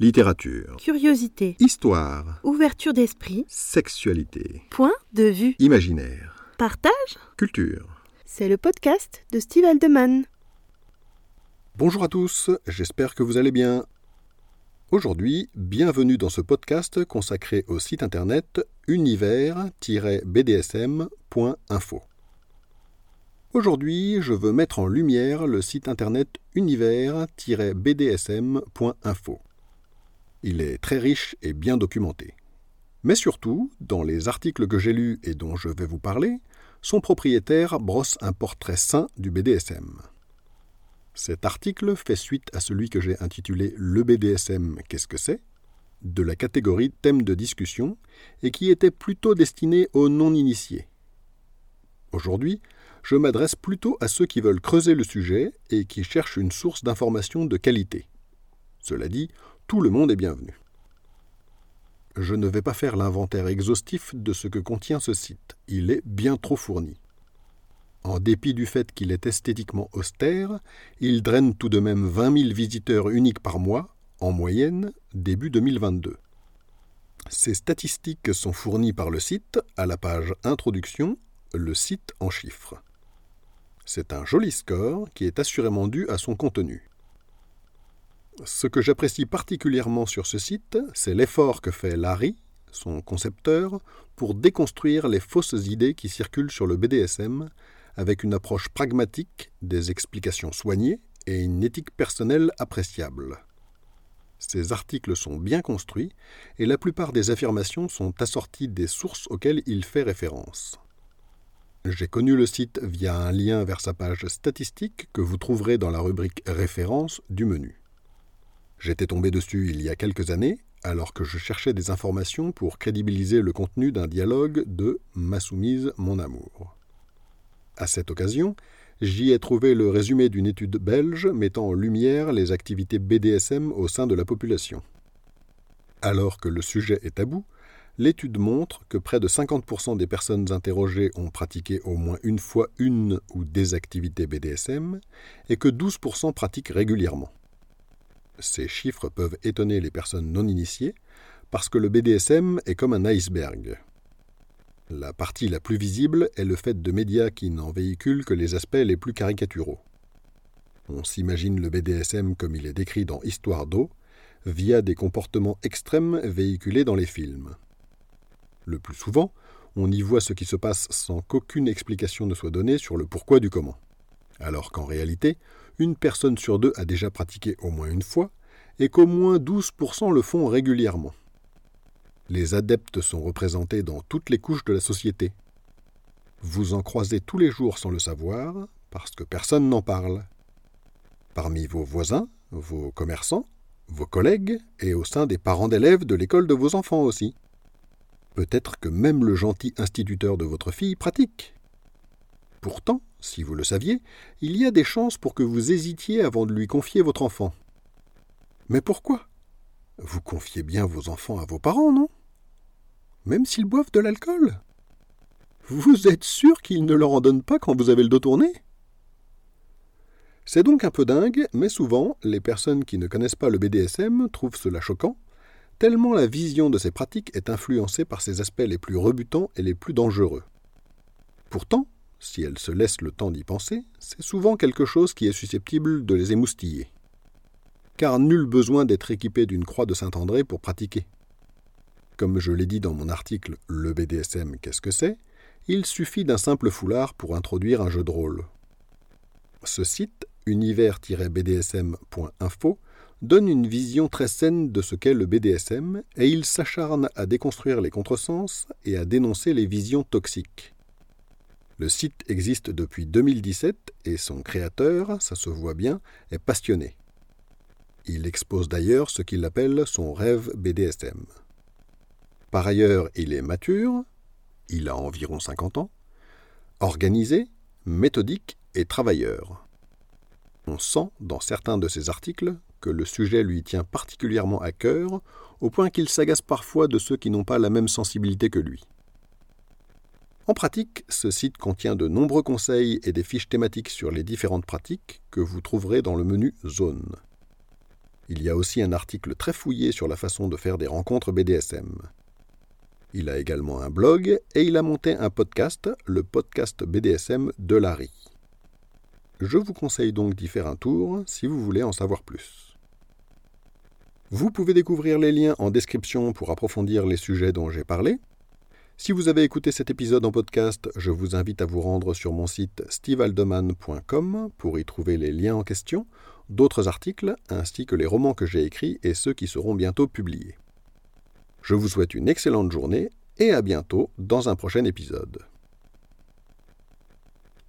Littérature. Curiosité. Histoire. Ouverture d'esprit. Sexualité. Point de vue. Imaginaire. Partage. Culture. C'est le podcast de Steve Aldeman. Bonjour à tous, j'espère que vous allez bien. Aujourd'hui, bienvenue dans ce podcast consacré au site internet univers-bdsm.info. Aujourd'hui, je veux mettre en lumière le site internet univers-bdsm.info. Il est très riche et bien documenté. Mais surtout, dans les articles que j'ai lus et dont je vais vous parler, son propriétaire brosse un portrait sain du BDSM. Cet article fait suite à celui que j'ai intitulé Le BDSM, qu'est-ce que c'est? de la catégorie thème de discussion et qui était plutôt destiné aux non-initiés. Aujourd'hui, je m'adresse plutôt à ceux qui veulent creuser le sujet et qui cherchent une source d'information de qualité. Cela dit, tout le monde est bienvenu. Je ne vais pas faire l'inventaire exhaustif de ce que contient ce site, il est bien trop fourni. En dépit du fait qu'il est esthétiquement austère, il draine tout de même 20 000 visiteurs uniques par mois, en moyenne, début 2022. Ces statistiques sont fournies par le site à la page Introduction, le site en chiffres. C'est un joli score qui est assurément dû à son contenu. Ce que j'apprécie particulièrement sur ce site, c'est l'effort que fait Larry, son concepteur, pour déconstruire les fausses idées qui circulent sur le BDSM avec une approche pragmatique, des explications soignées et une éthique personnelle appréciable. Ces articles sont bien construits et la plupart des affirmations sont assorties des sources auxquelles il fait référence. J'ai connu le site via un lien vers sa page statistique que vous trouverez dans la rubrique Références du menu. J'étais tombé dessus il y a quelques années, alors que je cherchais des informations pour crédibiliser le contenu d'un dialogue de Ma soumise, mon amour. À cette occasion, j'y ai trouvé le résumé d'une étude belge mettant en lumière les activités BDSM au sein de la population. Alors que le sujet est tabou, l'étude montre que près de 50% des personnes interrogées ont pratiqué au moins une fois une ou des activités BDSM et que 12% pratiquent régulièrement. Ces chiffres peuvent étonner les personnes non initiées parce que le BDSM est comme un iceberg. La partie la plus visible est le fait de médias qui n'en véhiculent que les aspects les plus caricaturaux. On s'imagine le BDSM comme il est décrit dans Histoire d'eau, via des comportements extrêmes véhiculés dans les films. Le plus souvent, on y voit ce qui se passe sans qu'aucune explication ne soit donnée sur le pourquoi du comment. Alors qu'en réalité, une personne sur deux a déjà pratiqué au moins une fois, et qu'au moins 12% le font régulièrement. Les adeptes sont représentés dans toutes les couches de la société. Vous en croisez tous les jours sans le savoir, parce que personne n'en parle. Parmi vos voisins, vos commerçants, vos collègues, et au sein des parents d'élèves de l'école de vos enfants aussi. Peut-être que même le gentil instituteur de votre fille pratique. Pourtant, si vous le saviez, il y a des chances pour que vous hésitiez avant de lui confier votre enfant. Mais pourquoi? Vous confiez bien vos enfants à vos parents, non? Même s'ils boivent de l'alcool? Vous êtes sûr qu'ils ne leur en donnent pas quand vous avez le dos tourné? C'est donc un peu dingue, mais souvent, les personnes qui ne connaissent pas le BDSM trouvent cela choquant, tellement la vision de ces pratiques est influencée par ses aspects les plus rebutants et les plus dangereux. Pourtant, si elles se laissent le temps d'y penser, c'est souvent quelque chose qui est susceptible de les émoustiller. Car nul besoin d'être équipé d'une croix de Saint-André pour pratiquer. Comme je l'ai dit dans mon article Le BDSM, qu'est-ce que c'est? Il suffit d'un simple foulard pour introduire un jeu de rôle. Ce site, univers-bdsm.info, donne une vision très saine de ce qu'est le BDSM et il s'acharne à déconstruire les contresens et à dénoncer les visions toxiques. Le site existe depuis 2017 et son créateur, ça se voit bien, est passionné. Il expose d'ailleurs ce qu'il appelle son rêve BDSM. Par ailleurs, il est mature, il a environ 50 ans, organisé, méthodique et travailleur. On sent dans certains de ses articles que le sujet lui tient particulièrement à cœur, au point qu'il s'agace parfois de ceux qui n'ont pas la même sensibilité que lui. En pratique, ce site contient de nombreux conseils et des fiches thématiques sur les différentes pratiques que vous trouverez dans le menu Zone. Il y a aussi un article très fouillé sur la façon de faire des rencontres BDSM. Il a également un blog et il a monté un podcast, le podcast BDSM de Larry. Je vous conseille donc d'y faire un tour si vous voulez en savoir plus. Vous pouvez découvrir les liens en description pour approfondir les sujets dont j'ai parlé. Si vous avez écouté cet épisode en podcast, je vous invite à vous rendre sur mon site stevealdeman.com pour y trouver les liens en question, d'autres articles, ainsi que les romans que j'ai écrits et ceux qui seront bientôt publiés. Je vous souhaite une excellente journée et à bientôt dans un prochain épisode.